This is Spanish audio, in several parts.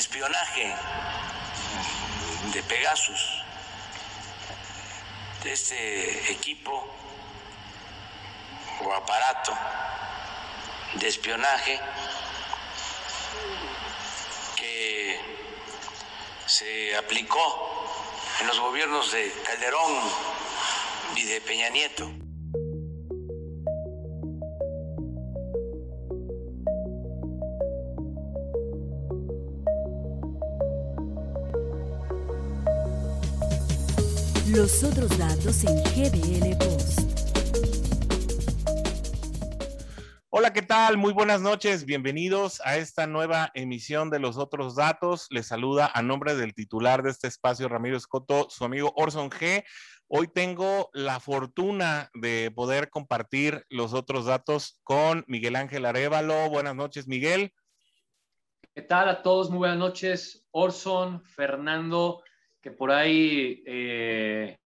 espionaje de Pegasus, de este equipo o aparato de espionaje que se aplicó en los gobiernos de Calderón y de Peña Nieto. Los otros datos en GDL Post. Hola, ¿qué tal? Muy buenas noches. Bienvenidos a esta nueva emisión de Los otros datos. Les saluda a nombre del titular de este espacio, Ramiro Escoto, su amigo Orson G. Hoy tengo la fortuna de poder compartir los otros datos con Miguel Ángel Arevalo. Buenas noches, Miguel. ¿Qué tal a todos? Muy buenas noches, Orson, Fernando que por ahí eh,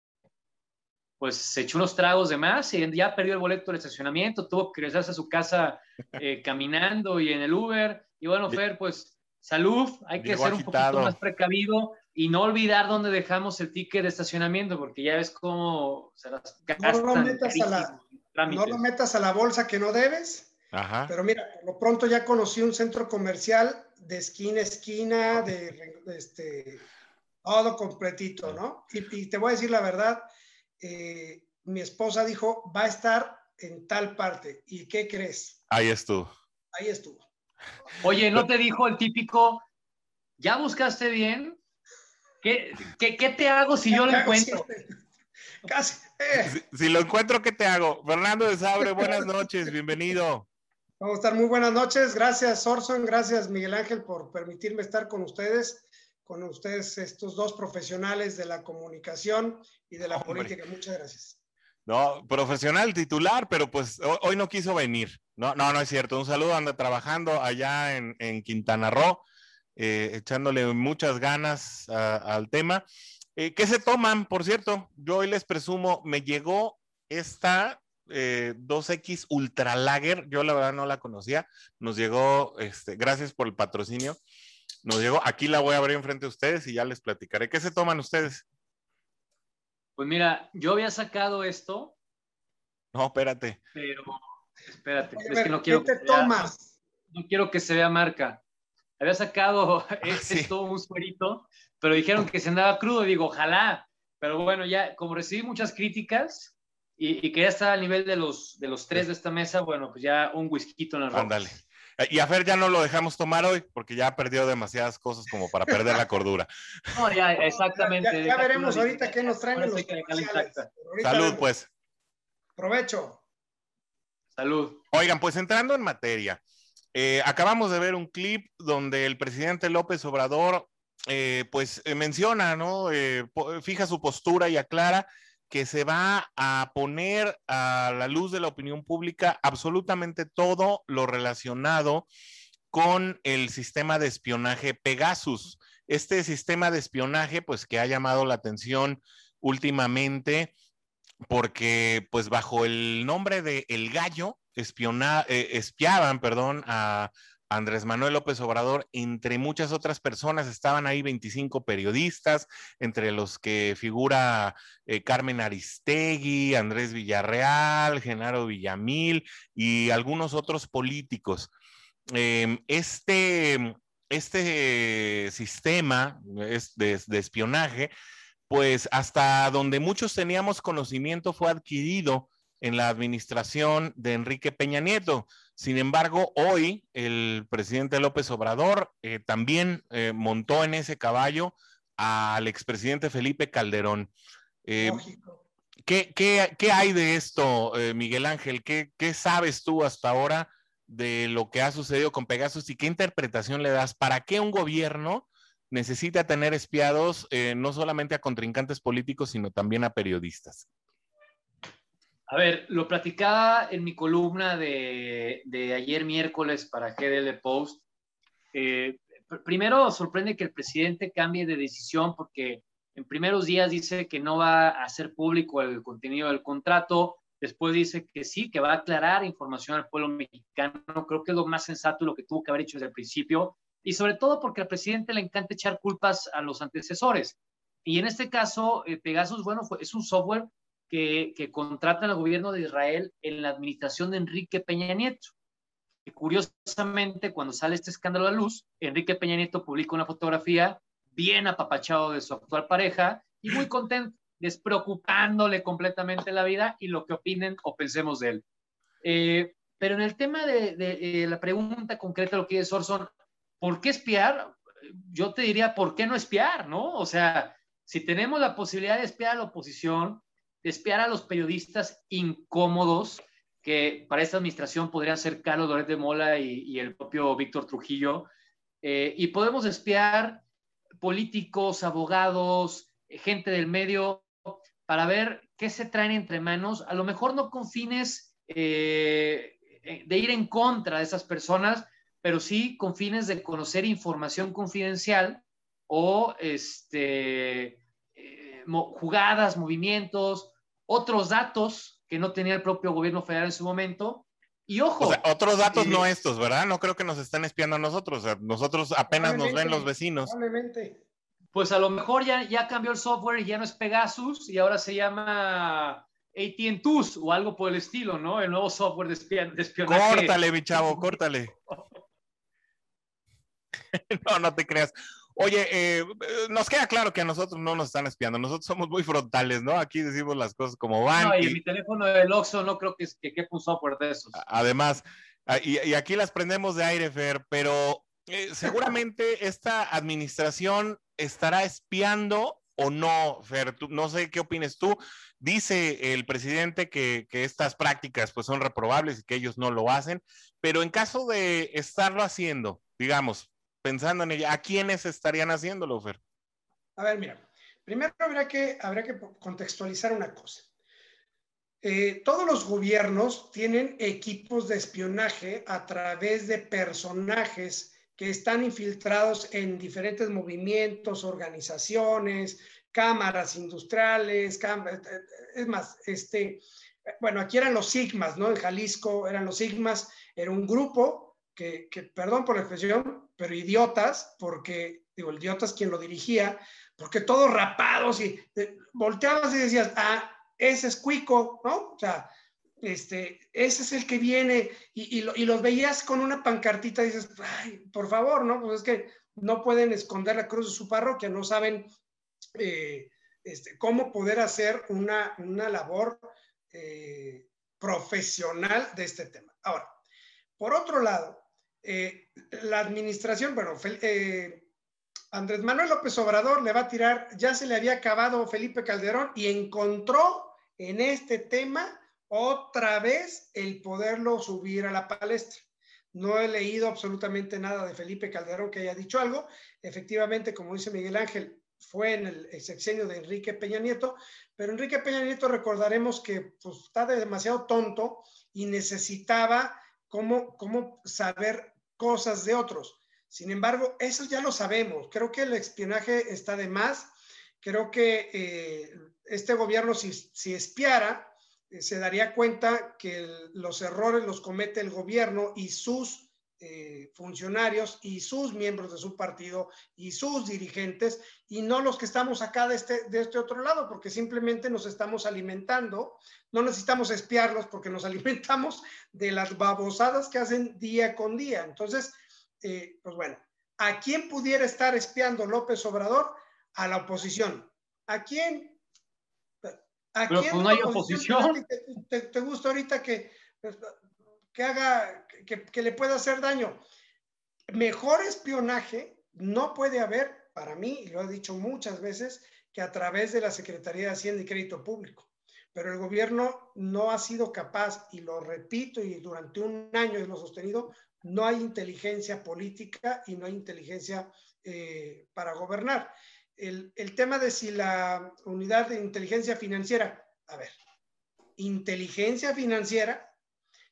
pues se echó unos tragos de más y ya perdió el boleto del estacionamiento, tuvo que regresarse a su casa eh, caminando y en el Uber. Y bueno, Fer, pues salud, hay que ser un poquito más precavido y no olvidar dónde dejamos el ticket de estacionamiento, porque ya ves cómo se las gastan. No lo metas, a la, no lo metas a la bolsa que no debes. Ajá. Pero mira, por lo pronto ya conocí un centro comercial de esquina a esquina, de, de este, todo completito, ¿no? Y, te voy a decir la verdad, eh, mi esposa dijo, va a estar en tal parte. ¿Y qué crees? Ahí estuvo. Ahí estuvo. Oye, ¿no te dijo el típico, ya buscaste bien? ¿Qué, te hago si yo lo encuentro? Casi. Eh. Si, lo encuentro, ¿qué te hago? Fernando de Sabre, buenas noches, bienvenido. Vamos a estar muy buenas noches. Gracias, Orson. Gracias, Miguel Ángel, por permitirme estar con ustedes con ustedes estos dos profesionales de la comunicación y de la política. Muchas gracias. No, profesional titular, pero pues hoy no quiso venir. No, no, no es cierto. Un saludo, anda trabajando allá en, Quintana Roo, eh, echándole muchas ganas al tema. Eh, ¿Qué se toman? Por cierto, yo hoy les presumo, me llegó esta 2X eh, Ultra Lager, yo la verdad no la conocía, nos llegó, este, gracias por el patrocinio, nos llegó. Aquí la voy a abrir enfrente de ustedes y ya les platicaré. ¿Qué se toman ustedes? Pues mira, yo había sacado esto. No, espérate. Pero, espérate, es que no quiero. ¿Qué te tomas? no quiero que se vea marca. Había sacado esto, un suerito, pero dijeron que se andaba crudo. Y digo, ojalá. Pero bueno, ya, como recibí muchas críticas y, que ya está al nivel de los, de los tres de esta mesa, bueno, pues ya un whisky en la Ándale. Y a Fer ya no lo dejamos tomar hoy porque ya perdió demasiadas cosas como para perder la cordura. No, ya, exactamente. Ya, veremos ahorita qué nos traen los Salud, pues. Provecho. Salud. Oigan, pues entrando en materia, eh, acabamos de ver un clip donde el presidente López Obrador, eh, pues menciona, ¿no? fija su postura y aclara que se va a poner a la luz de la opinión pública absolutamente todo lo relacionado con el sistema de espionaje Pegasus. Este sistema de espionaje, pues que ha llamado la atención últimamente porque, pues bajo el nombre de El Gallo, eh, espiaban, perdón, a Andrés Manuel López Obrador, entre muchas otras personas, estaban ahí 25 periodistas, entre los que figura eh, Carmen Aristegui, Andrés Villarreal, Genaro Villamil y algunos otros políticos. Em, este, este sistema de, de espionaje, pues hasta donde muchos teníamos conocimiento fue adquirido en la administración de Enrique Peña Nieto. Sin embargo, hoy el presidente López Obrador eh, también eh, montó en ese caballo al expresidente Felipe Calderón. Eh, ¿qué, hay de esto, Miguel Ángel? ¿Qué, sabes tú hasta ahora de lo que ha sucedido con Pegasus y qué interpretación le das? ¿Para qué un gobierno necesita tener espiados no solamente a contrincantes políticos, sino también a periodistas? A ver, lo platicaba en mi columna de, ayer miércoles para GDL Post. Eh, primero, sorprende que el presidente cambie de decisión porque en primeros días dice que no va a hacer público el contenido del contrato, después dice que sí, que va a aclarar información al pueblo mexicano. Creo que es lo más sensato lo que tuvo que haber hecho desde el principio. y sobre todo porque al presidente le encanta echar culpas a los antecesores. Y en este caso, eh, Pegasus, bueno, es un software que, que contrata el gobierno de Israel en la administración de Enrique Peña Nieto. Y curiosamente, cuando sale este escándalo a luz, Enrique Peña Nieto publica una fotografía bien apapachado de su actual pareja y muy contento, despreocupándole completamente la vida y lo que opinen o pensemos de él. Eh, pero en el tema de, de, la pregunta concreta, lo que dice Orson, ¿por qué espiar? Yo te diría, ¿por qué no espiar? ¿No? O sea, si tenemos la posibilidad de espiar a la oposición, espiar a los periodistas incómodos, que para esta administración podrían ser Carlos Loret de Mola y, el propio Víctor Trujillo, eh, y podemos espiar políticos, abogados, gente del medio, para ver qué se traen entre manos, a lo mejor no con fines eh, de ir en contra de esas personas, pero sí con fines de conocer información confidencial o este, eh, jugadas, movimientos, otros datos que no tenía el propio gobierno federal en su momento. Y ojo. otros datos no estos, ¿verdad? No creo que nos estén espiando a nosotros. nosotros apenas nos ven los vecinos. Pues a lo mejor ya, ya cambió el software y ya no es Pegasus y ahora se llama AT&Tools o algo por el estilo, ¿no? El nuevo software de, espionaje. Córtale, mi chavo, córtale. no, no te creas. Oye, eh, nos queda claro que a nosotros no nos están espiando, nosotros somos muy frontales, ¿no? Aquí decimos las cosas como van. No, y, mi teléfono del Oxxo no creo que, que quepa un software de esos. Además, y, aquí las prendemos de aire, Fer, pero eh, seguramente esta administración estará espiando o no, Fer, no sé qué opines tú. Dice el presidente que, que, estas prácticas pues son reprobables y que ellos no lo hacen, pero en caso de estarlo haciendo, digamos, pensando en ella, ¿a quiénes estarían haciéndolo, Fer? A ver, mira, primero habría que, que contextualizar una cosa. Eh, todos los gobiernos tienen equipos de espionaje a través de personajes que están infiltrados en diferentes movimientos, organizaciones, cámaras industriales, eh, eh, es más, este, bueno, aquí eran los Sigmas, ¿no? En Jalisco eran los Sigmas, era un grupo que, perdón por la expresión, pero idiotas, porque, digo, el idiota quien lo dirigía, porque todos rapados y volteabas y decías, ah, ese es Cuico, ¿no? O sea, este, ese es el que viene y, y, los veías con una pancartita y dices, ay, por favor, ¿no? Pues es que no pueden esconder la cruz de su parroquia, no saben eh, este, cómo poder hacer una, una labor eh, profesional de este tema. Ahora, por otro lado, eh, la administración, bueno, eh, Andrés Manuel López Obrador le va a tirar, ya se le había acabado Felipe Calderón y encontró en este tema otra vez el poderlo subir a la palestra. No he leído absolutamente nada de Felipe Calderón que haya dicho algo. Efectivamente, como dice Miguel Ángel, fue en el, sexenio de Enrique Peña Nieto, pero Enrique Peña Nieto recordaremos que pues, está demasiado tonto y necesitaba cómo, cómo saber cosas de otros. Sin embargo, eso ya lo sabemos. Creo que el espionaje está de más. Creo que eh, este gobierno, si, si espiara, eh, se daría cuenta que los errores los comete el gobierno y sus eh, funcionarios y sus miembros de su partido y sus dirigentes y no los que estamos acá de este, de este otro lado, porque simplemente nos estamos alimentando, no necesitamos espiarlos porque nos alimentamos de las babosadas que hacen día con día. Entonces, eh, pues bueno, ¿a quién pudiera estar espiando López Obrador? A la oposición. ¿A quién? ¿A quién pues no hay oposición. te, gusta ahorita que que haga, que, le pueda hacer daño. Mejor espionaje no puede haber, para mí, y lo he dicho muchas veces, que a través de la Secretaría de Hacienda y Crédito Público. Pero el gobierno no ha sido capaz, y lo repito, y durante un año lo sostenido, no hay inteligencia política y no hay inteligencia eh, para gobernar. El, el tema de si la unidad de inteligencia financiera, a ver, inteligencia financiera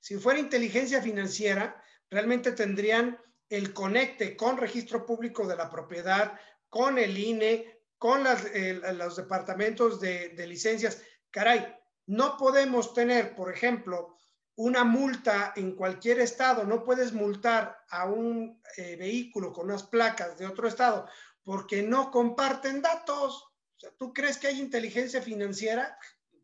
si fuera inteligencia financiera, realmente tendrían el conecte con registro público de la propiedad, con el INE, con los departamentos de, licencias. Caray, no podemos tener, por ejemplo, una multa en cualquier estado, no puedes multar a un eh, vehículo con unas placas de otro estado porque no comparten datos. O sea, ¿tú crees que hay inteligencia financiera?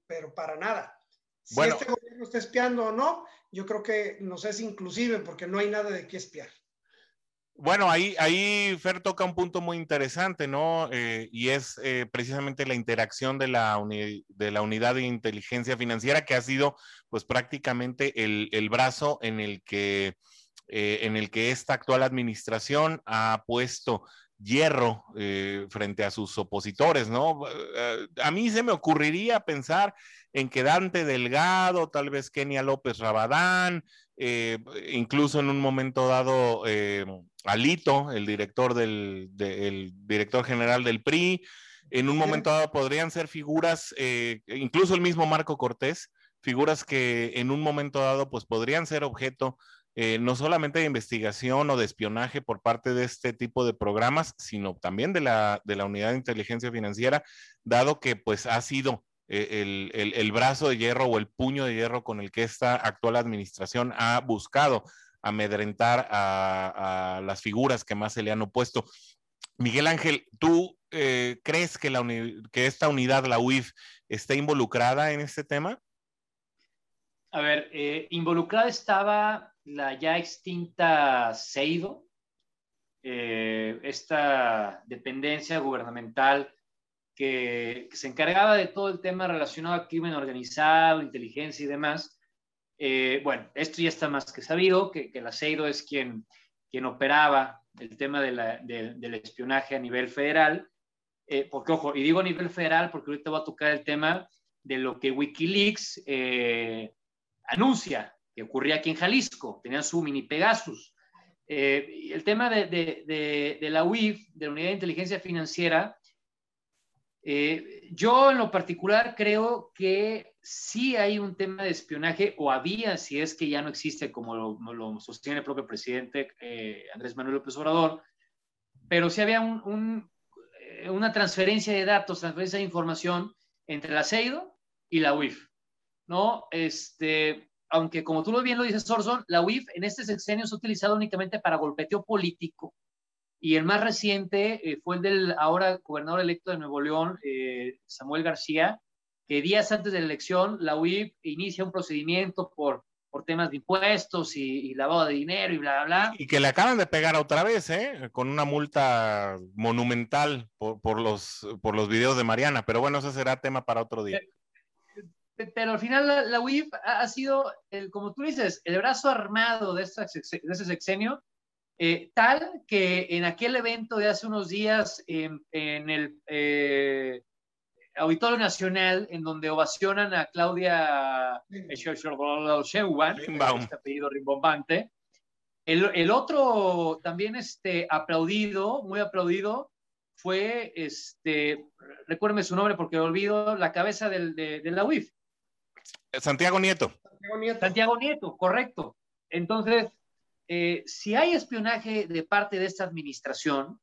Pero para nada. Si este gobierno está espiando o no, yo creo que nos es inclusive porque no hay nada de qué espiar. Bueno, ahí, ahí Fer toca un punto muy interesante, ¿no? Eh, y es eh, precisamente la interacción de la, de la unidad de inteligencia financiera, que ha sido pues prácticamente el, el brazo en el, que, eh, en el que esta actual administración ha puesto hierro frente a sus opositores, ¿no? a mí se me ocurriría pensar en que Dante Delgado, tal vez Kenia López Rabadán, incluso en un momento dado Alito, el director del director general del PRI, en un momento dado podrían ser figuras, eh, incluso el mismo Marco Cortés, figuras que en un momento dado pues podrían ser objeto eh, no solamente de investigación o de espionaje por parte de este tipo de programas, sino también de la, de la unidad de inteligencia financiera, dado que pues ha sido eh, el, el, brazo de hierro o el puño de hierro con el que esta actual administración ha buscado amedrentar a, las figuras que más se le han opuesto. Miguel Ángel, ¿tú eh, crees que, la que esta unidad, la UIF, está involucrada en este tema? A ver, eh, involucrada estaba la ya extinta CEIDO, eh, esta dependencia gubernamental que, se encargaba de todo el tema relacionado a crimen organizado, inteligencia y demás. Eh, bueno, esto ya está más que sabido, que, que la CEIDO es quien, quien operaba el tema del espionaje a nivel federal, eh, porque ojo, y digo a nivel federal porque ahorita va a tocar el tema de lo que Wikileaks eh, anuncia que ocurría aquí en Jalisco, tenían su mini Pegasus. el tema de, de, de, la UIF, de la Unidad de Inteligencia Financiera, yo en lo particular creo que sí hay un tema de espionaje, o había, si es que ya no existe, como lo, sostiene el propio presidente eh, Andrés Manuel López Obrador, pero sí había eh, una transferencia de datos, transferencia de información entre la CEIDO y la UIF, ¿no? Este, aunque como tú bien lo dices, Orson, la UIF en este sexenio se ha utilizado únicamente para golpeteo político, y el más reciente eh, fue el del ahora gobernador electo de Nuevo León, Samuel García, que días antes de la elección la UIF inicia un procedimiento por, por temas de impuestos y, lavado de dinero y bla, bla, bla. Y que le acaban de pegar otra vez, ¿eh? Con una multa monumental por, por los, por los videos de Mariana, pero bueno, eso será tema para otro día. Pero, al final la, UIF ha, sido, el, como tú dices, el brazo armado de, ese sexenio, eh, tal que en aquel evento de hace unos días en, en el... Eh, Auditorio Nacional, en donde ovacionan a Claudia Sheinbaum, este apellido rimbombante. El, el, otro también este, aplaudido, muy aplaudido, fue, este, recuérdeme su nombre porque olvido, la cabeza del, de, la UIF. Santiago Nieto. Santiago Nieto, correcto. Entonces, eh, si hay espionaje de parte de esta administración,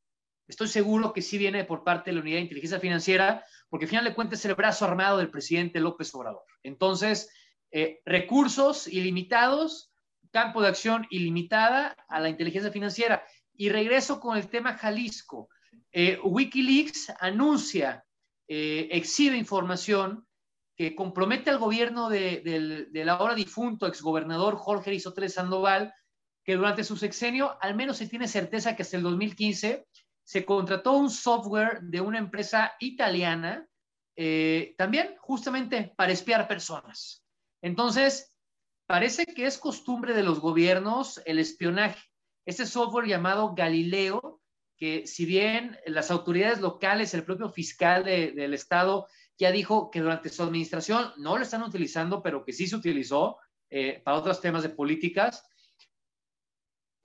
estoy seguro que sí viene por parte de la Unidad de Inteligencia Financiera, porque al final de cuentas es el brazo armado del presidente López Obrador. Entonces, eh, recursos ilimitados, campo de acción ilimitada a la inteligencia financiera. Y regreso con el tema Jalisco. Eh, Wikileaks anuncia, exhibe información que compromete al gobierno de, del, ahora difunto exgobernador Jorge Aristóteles Sandoval, que durante su sexenio, al menos se tiene certeza que hasta el 2015, se contrató un software de una empresa italiana, eh, también justamente para espiar personas. Entonces, parece que es costumbre de los gobiernos el espionaje. Este software llamado Galileo, que si bien las autoridades locales, el propio fiscal del estado ya dijo que durante su administración no lo están utilizando, pero que sí se utilizó eh, para otros temas de políticas,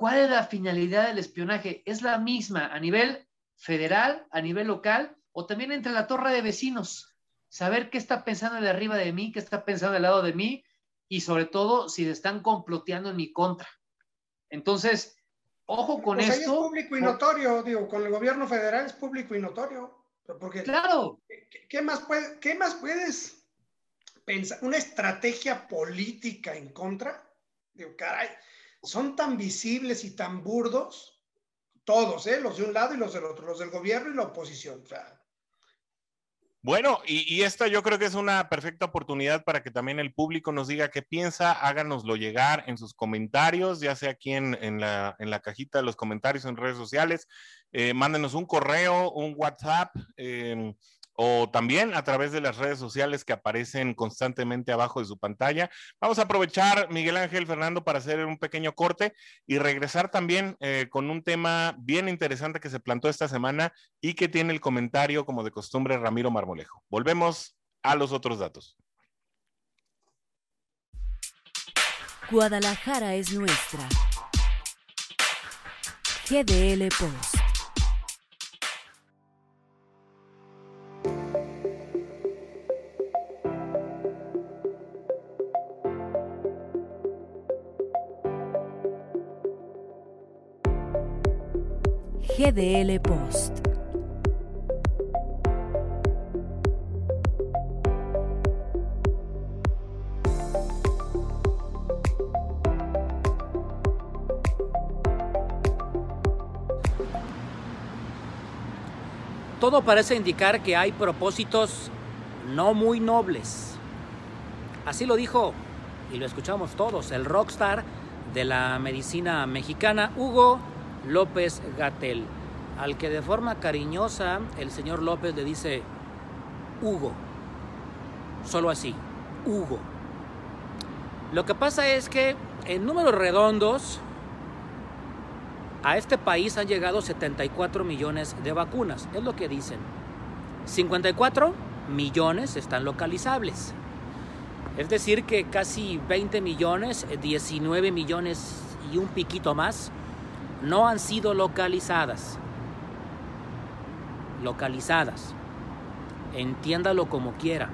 ¿Cuál es la finalidad del espionaje? ¿Es la misma a nivel federal, a nivel local o también entre la torre de vecinos? Saber qué está pensando de arriba de mí, qué está pensando del lado de mí y sobre todo si están comploteando en mi contra. Entonces, ojo con pues esto. es público y notorio, digo, con el gobierno federal es público y notorio. Porque, claro. ¿qué, más, puede, qué más puedes una estrategia política en contra. Digo, caray, son tan visibles y tan burdos todos, ¿eh? los de un lado y los del otro, los del gobierno y la oposición. Bueno, y, esta yo creo que es una perfecta oportunidad para que también el público nos diga qué piensa, háganoslo llegar en sus comentarios, ya sea aquí en, la, cajita de los comentarios en redes sociales, eh, mándenos un correo, un WhatsApp. Eh, o también a través de las redes sociales que aparecen constantemente abajo de su pantalla. Vamos a aprovechar, Miguel Ángel Fernando, para hacer un pequeño corte y regresar también eh, con un tema bien interesante que se plantó esta semana y que tiene el comentario, como de costumbre, Ramiro Marmolejo. Volvemos a los otros datos. Guadalajara es nuestra. GDL Post. GDL Post. Todo parece indicar que hay propósitos no muy nobles. Así lo dijo, y lo escuchamos todos, el rockstar de la medicina mexicana, Hugo López Gatel, al que de forma cariñosa el señor López le dice Hugo, solo así, Hugo. Lo que pasa es que en números redondos a este país han llegado 74 millones de vacunas, es lo que dicen. 54 millones están localizables. Es decir, que casi 20 millones, 19 millones y un piquito más no han sido localizadas. Localizadas. Entiéndalo como quiera.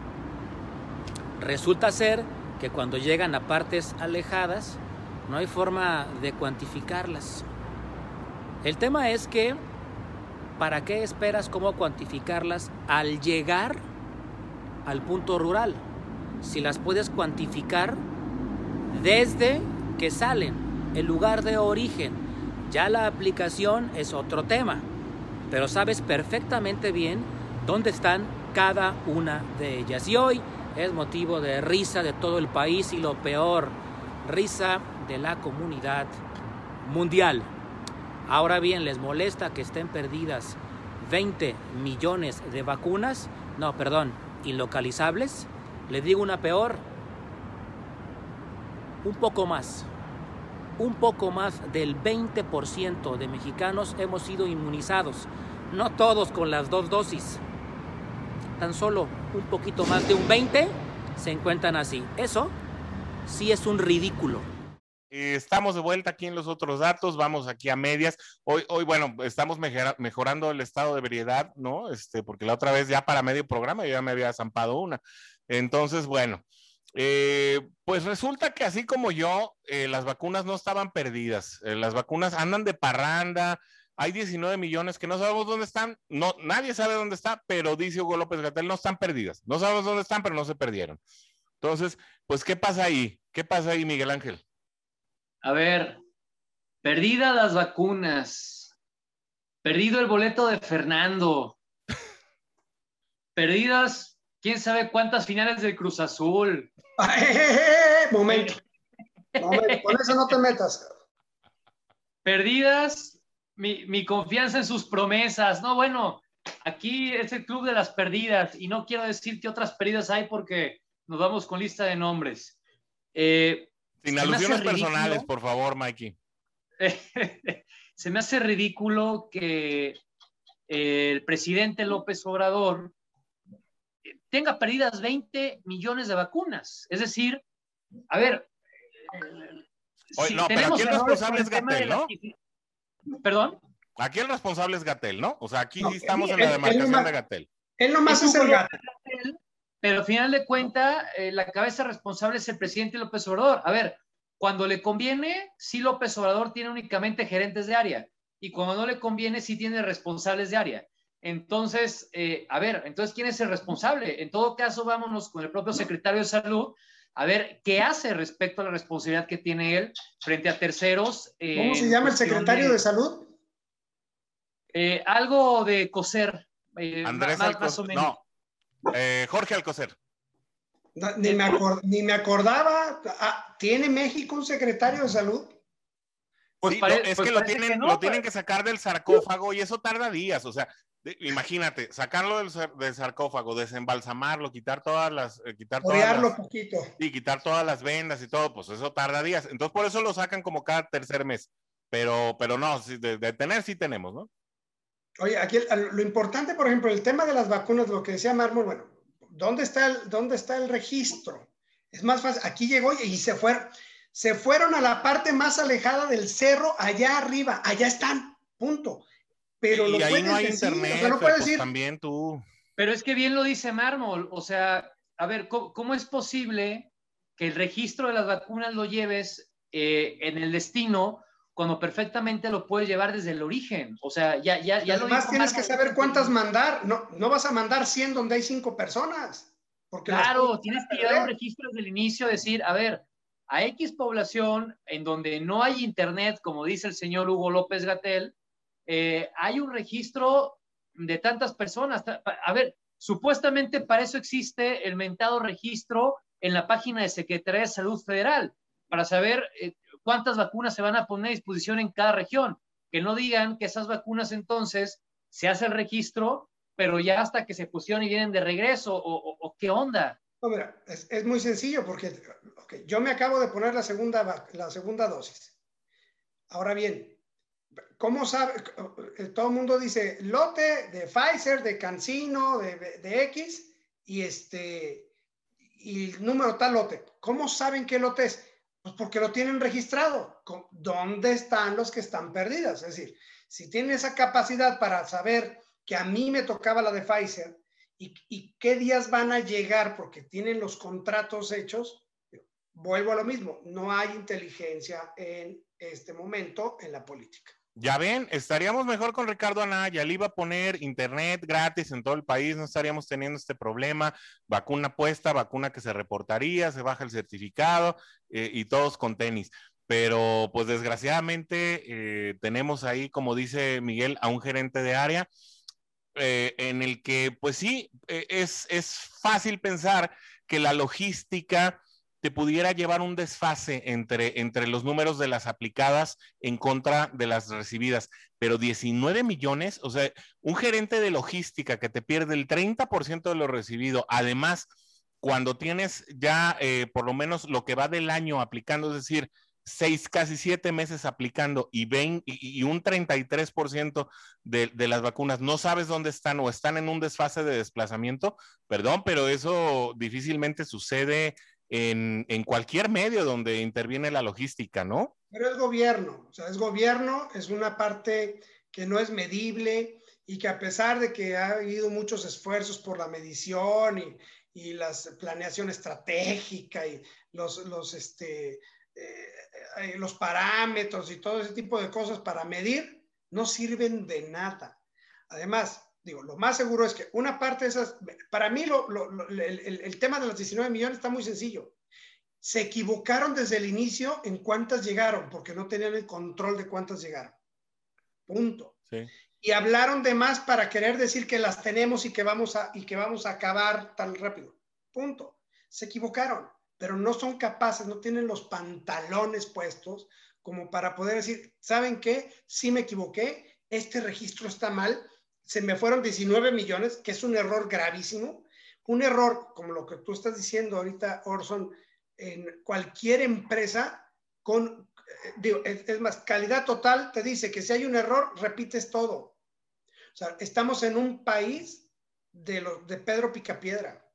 Resulta ser que cuando llegan a partes alejadas, no hay forma de cuantificarlas. El tema es que, ¿para qué esperas cómo cuantificarlas al llegar al punto rural? Si las puedes cuantificar desde que salen, el lugar de origen, ya la aplicación es otro tema, pero sabes perfectamente bien dónde están cada una de ellas. Y hoy es motivo de risa de todo el país y lo peor, risa de la comunidad mundial. Ahora bien, ¿les molesta que estén perdidas 20 millones de vacunas? No, perdón, ilocalizables. Les digo una peor, un poco más un poco más del 20% de mexicanos hemos sido inmunizados, no todos con las dos dosis. Tan solo un poquito más de un 20 se encuentran así. Eso sí es un ridículo. Estamos de vuelta aquí en los otros datos, vamos aquí a medias. Hoy, hoy bueno, estamos mejorando el estado de variedad, ¿no? Este, porque la otra vez ya para medio programa yo ya me había zampado una. Entonces, bueno, eh, pues resulta que así como yo, eh, las vacunas no estaban perdidas. Eh, las vacunas andan de parranda. Hay 19 millones que no sabemos dónde están. No, nadie sabe dónde está, pero dice Hugo López Gatel, no están perdidas. No sabemos dónde están, pero no se perdieron. Entonces, pues, ¿qué pasa ahí? ¿Qué pasa ahí, Miguel Ángel? A ver, perdidas las vacunas. Perdido el boleto de Fernando. Perdidas, quién sabe cuántas finales del Cruz Azul. Momento. momento. Con eso no te metas. Perdidas, mi, confianza en sus promesas. No, bueno, aquí es el club de las perdidas y no quiero decir que otras perdidas hay porque nos vamos con lista de nombres. Eh, Sin alusiones personales, por favor, Mikey. se me hace ridículo que el presidente López Obrador tenga perdidas 20 millones de vacunas. Es decir, a ver. si no, pero aquí el responsable es Gatel, ¿no? ¿Perdón? Aquí el responsable es Gatel, ¿no? O sea, aquí estamos en la demarcación de Gatel. Él nomás es, el Gatel. Pero al final de cuentas, eh, la cabeza responsable es el presidente López Obrador. A ver, cuando le conviene, sí López Obrador tiene únicamente gerentes de área. Y cuando no le conviene, sí tiene responsables de área. Entonces, eh, a ver, entonces, ¿quién es el responsable? En todo caso, vámonos con el propio secretario de salud a ver qué hace respecto a la responsabilidad que tiene él frente a terceros. Eh, ¿Cómo se llama el secretario de, salud? Eh, algo de coser. Andrés Alcocer. No, Jorge Alcocer. ni, me ni, me acordaba. Ah, ¿Tiene México un secretario de salud? Pues es pues que lo tienen, lo tienen que sacar del sarcófago y eso tarda días. O sea, imagínate, sacarlo del, sarcófago, desembalsamarlo, quitar todas las, eh, quitar todas las, poquito. Y quitar todas las vendas y todo, pues eso tarda días. Entonces por eso lo sacan como cada tercer mes. Pero, pero no, de, tener sí tenemos, ¿no? Oye, aquí lo importante, por ejemplo, el tema de las vacunas, lo que decía Mármol, bueno, ¿dónde está el, dónde está el registro? Es más fácil, aquí llegó y se fueron, se fueron a la parte más alejada del cerro, allá arriba, allá están, punto pero y ahí no hay internet, pues también tú. Pero es que bien lo dice Mármol, o sea, a ver, ¿cómo, es posible que el registro de las vacunas lo lleves eh, en el destino cuando perfectamente lo puedes llevar desde el origen? O sea, ya, ya, ya Además tienes que saber cuántas mandar, no, no vas a mandar 100 donde hay 5 personas. Porque claro, tienes que llevar un registro desde el inicio, decir, a ver, a X población en donde no hay internet, como dice el señor Hugo López Gatel, eh, hay un registro de tantas personas. A ver, supuestamente para eso existe el mentado registro en la página de Secretaría de Salud Federal, para saber eh, cuántas vacunas se van a poner a disposición en cada región. Que no digan que esas vacunas entonces se hace el registro, pero ya hasta que se pusieron y vienen de regreso, o, qué onda. No, mira, es, muy sencillo porque yo me acabo de poner la segunda, la segunda dosis. Ahora bien, ¿cómo sabe? Todo el mundo dice lote de Pfizer, de Cancino, de, X y este y número tal lote. ¿Cómo saben qué lote es? Pues porque lo tienen registrado. ¿Dónde están los que están perdidas? Es decir, si tienen esa capacidad para saber que a mí me tocaba la de Pfizer y, y qué días van a llegar porque tienen los contratos hechos, vuelvo a lo mismo, no hay inteligencia en este momento en la política. Ya ven, estaríamos mejor con Ricardo Anaya, le iba a poner internet gratis en todo el país, no estaríamos teniendo este problema, vacuna puesta, vacuna que se reportaría, se baja el certificado eh, y todos con tenis. Pero pues desgraciadamente eh, tenemos ahí, como dice Miguel, a un gerente de área eh, en el que pues sí, es, es fácil pensar que la logística pudiera llevar un desfase entre, entre los números de las aplicadas en contra de las recibidas. Pero 19 millones, o sea, un gerente de logística que te pierde el 30% de lo recibido, además, cuando tienes ya eh, por lo menos lo que va del año aplicando, es decir, seis, casi siete meses aplicando y, ven, y, un 33% de, de las vacunas no sabes dónde están o están en un desfase de desplazamiento, perdón, pero eso difícilmente sucede en, cualquier medio donde interviene la logística, ¿no? Pero es gobierno, o sea, es gobierno, es una parte que no es medible y que a pesar de que ha habido muchos esfuerzos por la medición y, y la planeación estratégica y los, los, este, eh, los parámetros y todo ese tipo de cosas para medir, no sirven de nada. Además, digo, lo más seguro es que una parte de esas, para mí el, tema de los 19 millones está muy sencillo. Se equivocaron desde el inicio en cuántas llegaron, porque no tenían el control de cuántas llegaron. Punto. Y hablaron de más para querer decir que las tenemos y que vamos a, y que vamos a acabar tan rápido. Punto. Se equivocaron, pero no son capaces, no tienen los pantalones puestos como para poder decir, ¿saben qué? Sí me equivoqué, este registro está mal, se me fueron 19 millones, que es un error gravísimo. Un error, como lo que tú estás diciendo ahorita, Orson, en cualquier empresa con, eh, digo, es, más, calidad total te dice que si hay un error, repites todo. O sea, estamos en un país de, lo, de Pedro Picapiedra.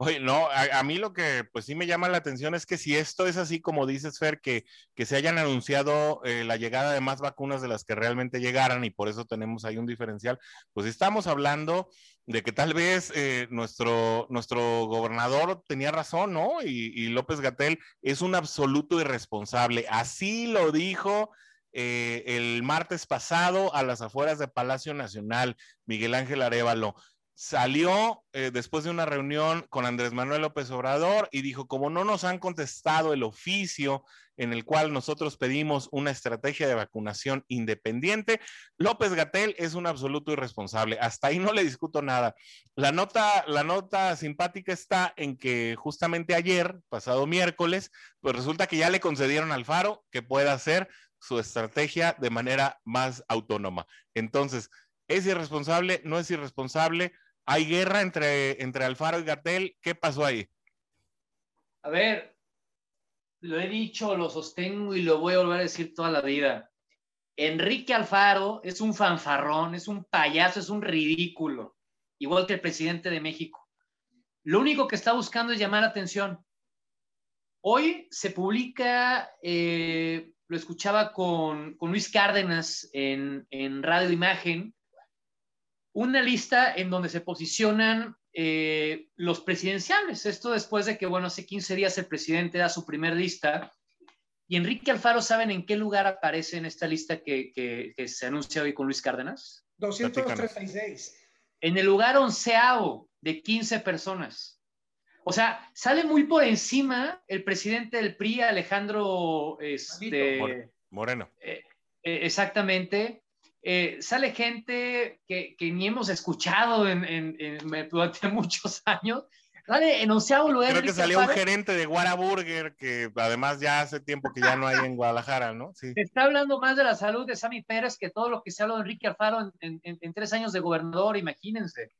Oye, no, a, mí lo que pues sí me llama la atención es que si esto es así como dices, Fer, que, que se hayan anunciado eh, la llegada de más vacunas de las que realmente llegaran y por eso tenemos ahí un diferencial, pues estamos hablando de que tal vez eh, nuestro, nuestro gobernador tenía razón, ¿no? Y, López Gatel es un absoluto irresponsable. Así lo dijo eh, el martes pasado a las afueras de Palacio Nacional, Miguel Ángel Arevalo salió eh, después de una reunión con Andrés Manuel López Obrador y dijo, como no nos han contestado el oficio en el cual nosotros pedimos una estrategia de vacunación independiente, López Gatel es un absoluto irresponsable. Hasta ahí no le discuto nada. La nota, la nota simpática está en que justamente ayer, pasado miércoles, pues resulta que ya le concedieron al Faro que pueda hacer su estrategia de manera más autónoma. Entonces, ¿es irresponsable? ¿No es irresponsable? Hay guerra entre, entre Alfaro y Gatel. ¿Qué pasó ahí? A ver, lo he dicho, lo sostengo y lo voy a volver a decir toda la vida. Enrique Alfaro es un fanfarrón, es un payaso, es un ridículo, igual que el presidente de México. Lo único que está buscando es llamar la atención. Hoy se publica, eh, lo escuchaba con, Luis Cárdenas en, en Radio Imagen, una lista en donde se posicionan eh, los presidenciales. Esto después de que, bueno, hace 15 días el presidente da su primer lista. Y Enrique Alfaro, ¿saben en qué lugar aparece en esta lista que, se anuncia hoy con Luis Cárdenas? 236. En el lugar onceavo de 15 personas. O sea, sale muy por encima el presidente del PRI, Alejandro este, Moreno. Eh, eh, exactamente. Eh, sale gente que, ni hemos escuchado en, durante muchos años. Sale enunciado lugar. Creo que salió un gerente de Whataburger que además ya hace tiempo que ya no hay en Guadalajara, ¿no? Sí. Se está hablando más de la salud de Sammy Pérez que todo lo que se habló de Enrique Alfaro en, tres años de gobernador, imagínense.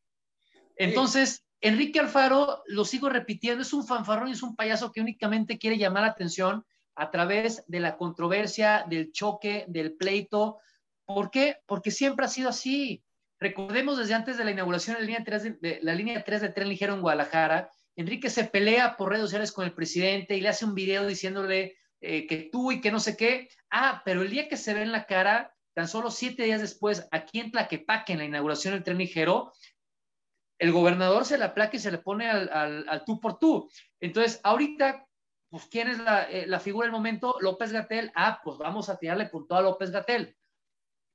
Entonces, Enrique Alfaro, lo sigo repitiendo, es un fanfarrón y es un payaso que únicamente quiere llamar la atención a través de la controversia, del choque, del pleito, ¿Por qué? Porque siempre ha sido así. Recordemos desde antes de la inauguración de la línea 3 de, la línea 3 de tren ligero en Guadalajara, Enrique se pelea por redes sociales con el presidente y le hace un video diciéndole eh, que tú y que no sé qué. Ah, pero el día que se ve en la cara, tan solo siete días después, aquí en Tlaquepaque, en la inauguración del tren ligero, el gobernador se la placa y se le pone al, tú por tú. Entonces, ahorita, pues, ¿quién es la, eh, la figura del momento? López Gatel. Ah, pues vamos a tirarle con todo a López Gatel.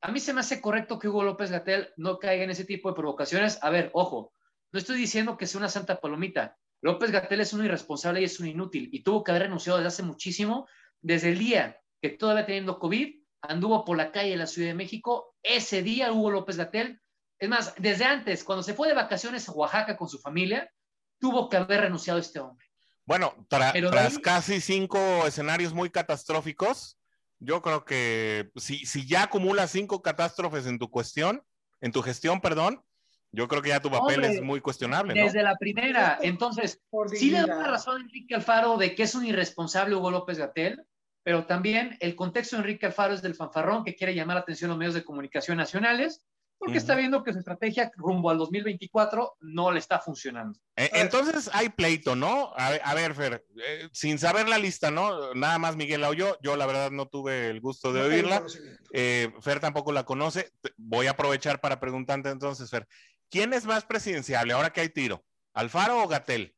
A mí se me hace correcto que Hugo López Gatel no caiga en ese tipo de provocaciones. A ver, ojo, no estoy diciendo que sea una santa palomita. López Gatel es un irresponsable y es un inútil y tuvo que haber renunciado desde hace muchísimo. Desde el día que todavía teniendo COVID, anduvo por la calle de la Ciudad de México. Ese día Hugo López Gatel, es más, desde antes, cuando se fue de vacaciones a Oaxaca con su familia, tuvo que haber renunciado este hombre. Bueno, tras casi cinco escenarios muy catastróficos, yo creo que si, si ya acumulas cinco catástrofes en tu cuestión, en tu gestión, perdón, yo creo que ya tu papel es muy cuestionable. Desde la primera. Entonces, sí le da razón a Enrique Alfaro de que es un irresponsable Hugo López Gatel, pero también el contexto de Enrique Alfaro es del fanfarrón que quiere llamar la atención a los medios de comunicación nacionales porque está viendo que su estrategia rumbo al 2024 no le está funcionando. Eh, entonces hay pleito, ¿no? A, ver, Fer, eh, sin saber la lista, ¿no? Nada más Miguel la oyó, yo la verdad no tuve el gusto de oírla. Eh, Fer tampoco la conoce. Voy a aprovechar para preguntarte entonces, Fer, ¿quién es más presidenciable ahora que hay tiro? ¿Alfaro o Gatel?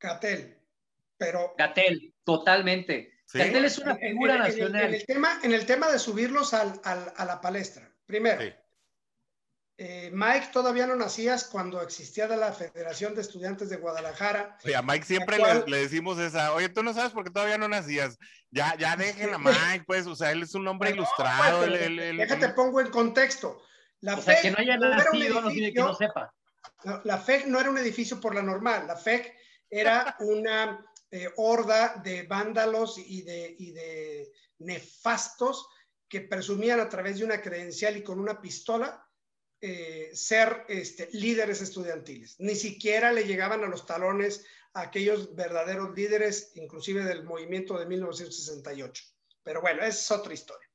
Gatel, pero... Gatel, totalmente. Gatel es una figura nacional. En el, tema, en el tema de subirlos al, a la palestra, primero, eh, Mike, todavía no nacías cuando existía de la Federación de Estudiantes de Guadalajara. Oye, a Mike siempre le, decimos esa, oye, tú no sabes por qué todavía no nacías. Ya, ya dejen a Mike, pues, o sea, él es un hombre ilustrado. déjate, pongo en contexto. La FEC que no haya nacido no que no sepa. La FEC no era un edificio por la normal, la FEC era una eh, horda de vándalos y de, nefastos que presumían a través de una credencial y con una pistola eh, ser este, líderes estudiantiles. Ni siquiera le llegaban a los talones a aquellos verdaderos líderes, inclusive del movimiento de 1968. Pero bueno, es otra historia.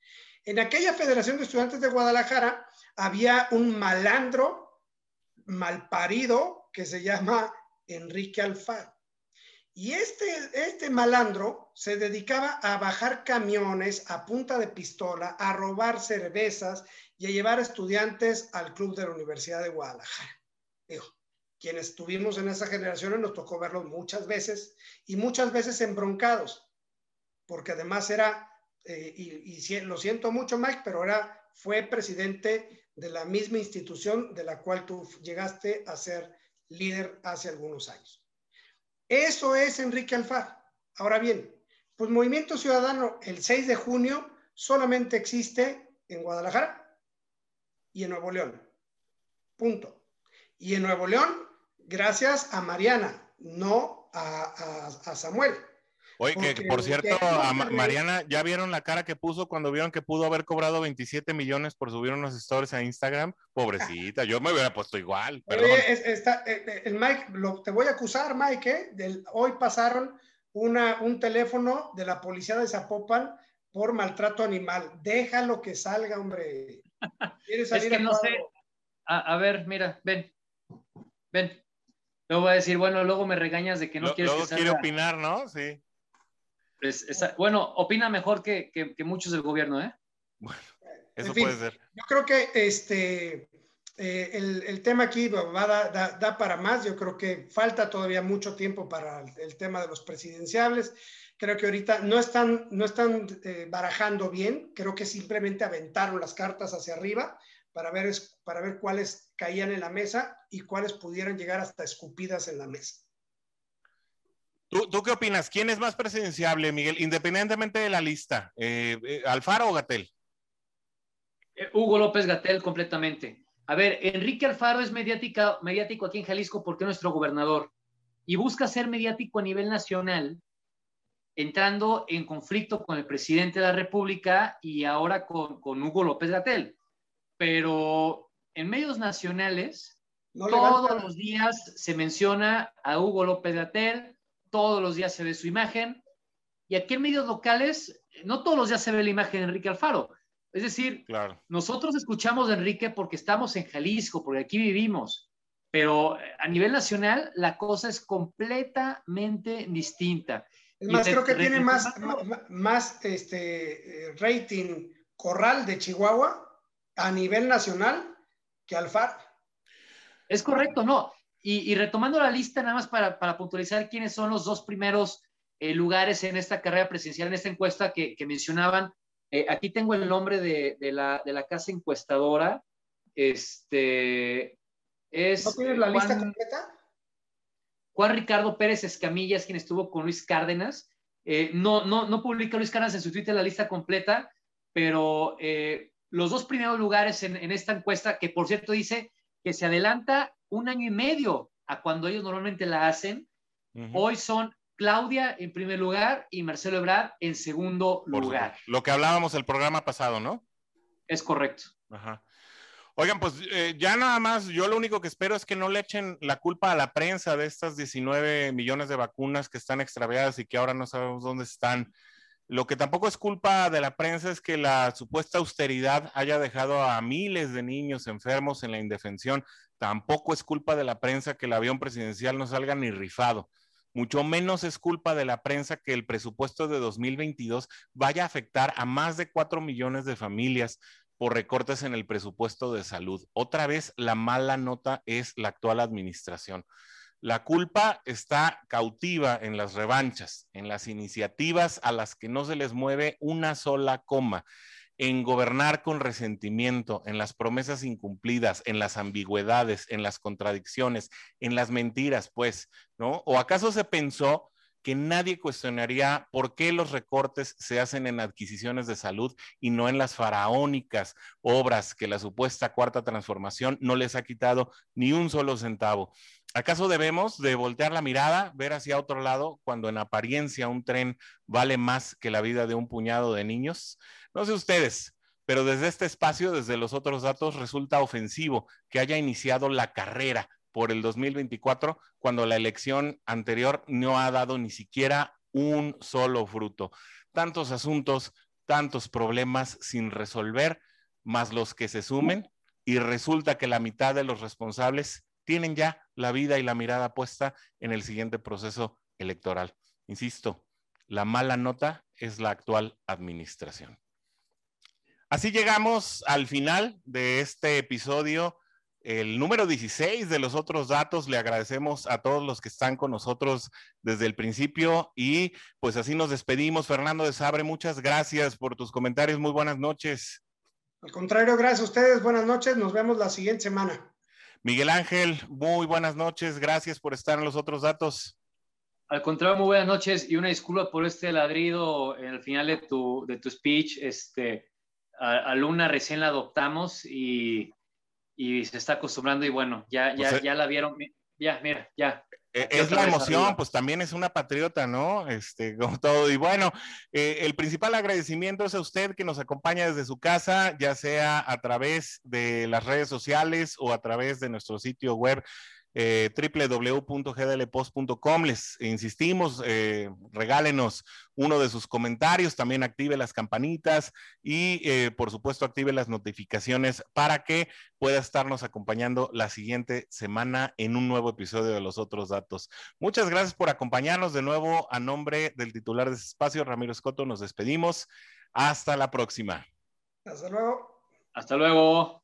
En aquella Federación de Estudiantes de Guadalajara había un malandro malparido que se llama Enrique Alfaro. Y este, este malandro se dedicaba a bajar camiones a punta de pistola, a robar cervezas y a llevar estudiantes al club de la Universidad de Guadalajara. Dijo, quienes estuvimos en esa generación nos tocó verlos muchas veces y muchas veces embroncados. porque además era, eh, y, y, lo siento mucho Mike, pero era, fue presidente de la misma institución de la cual tú llegaste a ser líder hace algunos años. Eso es Enrique Alfaro. Ahora bien, pues Movimiento Ciudadano el 6 de junio solamente existe en Guadalajara y en Nuevo León. Punto. Y en Nuevo León, gracias a Mariana, no a, Samuel. Oye, que por cierto, Mariana, ¿ya vieron la cara que puso cuando vieron que pudo haber cobrado 27 millones por subir unos stories a Instagram? Pobrecita, yo me hubiera puesto igual. está, eh, eh, el Mike, te voy a acusar, Mike, ¿eh? hoy pasaron una, un teléfono de la policía de Zapopan por maltrato animal. Déjalo que salga, hombre. es que no sé. A, ver, mira, ven. Ven. Luego voy a decir, bueno, luego me regañas de que no quieres que salga. quiere opinar, ¿no? Sí. Pues, bueno, opina mejor que, muchos del gobierno, ¿eh? Bueno, eso puede ser. Yo creo que este, eh, el, tema aquí va, da, da, para más. Yo creo que falta todavía mucho tiempo para el tema de los presidenciables. Creo que ahorita no están, no están eh, barajando bien, creo que simplemente aventaron las cartas hacia arriba para ver, para ver cuáles caían en la mesa y cuáles pudieran llegar hasta escupidas en la mesa. ¿Tú, ¿Tú, qué opinas? ¿Quién es más presidenciable, Miguel, independientemente de la lista? Eh, eh, ¿Alfaro o Gatel? Hugo López Gatel, completamente. A ver, Enrique Alfaro es mediática, mediático aquí en Jalisco porque es nuestro gobernador y busca ser mediático a nivel nacional entrando en conflicto con el presidente de la República y ahora con, Hugo López Gatel. Pero en medios nacionales, todos los días se menciona a Hugo López Gatel, todos los días se ve su imagen, y aquí en medios locales, no todos los días se ve la imagen de Enrique Alfaro. Es decir, nosotros escuchamos a Enrique porque estamos en Jalisco, porque aquí vivimos, pero a nivel nacional la cosa es completamente distinta. Es más, creo que tiene más, más, este, eh, rating Corral de Chihuahua a nivel nacional que Alfaro. Es correcto, no. Y, retomando la lista, nada más para, puntualizar quiénes son los dos primeros eh, lugares en esta carrera presidencial, en esta encuesta que, mencionaban. Eh, aquí tengo el nombre de, la, casa encuestadora. Este, es, ¿No tienes la lista completa? Juan Ricardo Pérez Escamilla es quien estuvo con Luis Cárdenas. Eh, no, no, no publica Luis Cárdenas en su Twitter la lista completa, pero eh, los dos primeros lugares en, esta encuesta, que por cierto dice que se adelanta un año y medio a cuando ellos normalmente la hacen, hoy son Claudia en primer lugar y Marcelo Ebrard en segundo lugar. Lo que hablábamos el programa pasado, ¿no? Es correcto. Ajá. Oigan, pues eh, ya nada más, yo lo único que espero es que no le echen la culpa a la prensa de estas 19 millones de vacunas que están extraviadas y que ahora no sabemos dónde están. Lo que tampoco es culpa de la prensa es que la supuesta austeridad haya dejado a miles de niños enfermos en la indefensión. Tampoco es culpa de la prensa que el avión presidencial no salga ni rifado. Mucho menos es culpa de la prensa que el presupuesto de 2022 vaya a afectar a más de 4 millones de familias por recortes en el presupuesto de salud. Otra vez, la mala nota es la actual administración. La culpa está cautiva en las revanchas, en las iniciativas a las que no se les mueve una sola coma, en gobernar con resentimiento, en las promesas incumplidas, en las ambigüedades, en las contradicciones, en las mentiras, pues, ¿no? ¿O acaso se pensó que nadie cuestionaría por qué los recortes se hacen en adquisiciones de salud y no en las faraónicas obras que la supuesta cuarta transformación no les ha quitado ni un solo centavo. ¿Acaso debemos de voltear la mirada, ver hacia otro lado, cuando en apariencia un tren vale más que la vida de un puñado de niños? No sé ustedes, pero desde este espacio, desde los otros datos, resulta ofensivo que haya iniciado la carrera por el 2024 cuando la elección anterior no ha dado ni siquiera un solo fruto. Tantos asuntos, tantos problemas sin resolver, más los que se sumen, y resulta que la mitad de los responsables tienen ya la vida y la mirada puesta en el siguiente proceso electoral. Insisto, la mala nota es la actual administración. Así llegamos al final de este episodio el número 16 de los otros datos. Le agradecemos a todos los que están con nosotros desde el principio y pues así nos despedimos. Fernando de Sabre, muchas gracias por tus comentarios. Muy buenas noches. Al contrario, gracias a ustedes. Buenas noches. Nos vemos la siguiente semana. Miguel Ángel, muy buenas noches. Gracias por estar en los otros datos. Al contrario, muy buenas noches y una disculpa por este ladrido en el final de tu, de tu speech. Este, a, a Luna recién la adoptamos y y se está acostumbrando y bueno, ya, ya, ya la vieron, ya, mira, ya. E, es la emoción, pues también es una patriota, ¿no? Este, como todo. Y bueno, eh, el principal agradecimiento es a usted que nos acompaña desde su casa, ya sea a través de las redes sociales o a través de nuestro sitio web eh, www.gdlpost.com. Les insistimos, eh, regálenos uno de sus comentarios, también active las campanitas y eh, por supuesto active las notificaciones para que pueda estarnos acompañando la siguiente semana en un nuevo episodio de los otros datos. Muchas gracias por acompañarnos de nuevo a nombre del titular de ese espacio, Ramiro Escoto. Nos despedimos. Hasta la próxima. Hasta luego. Hasta luego.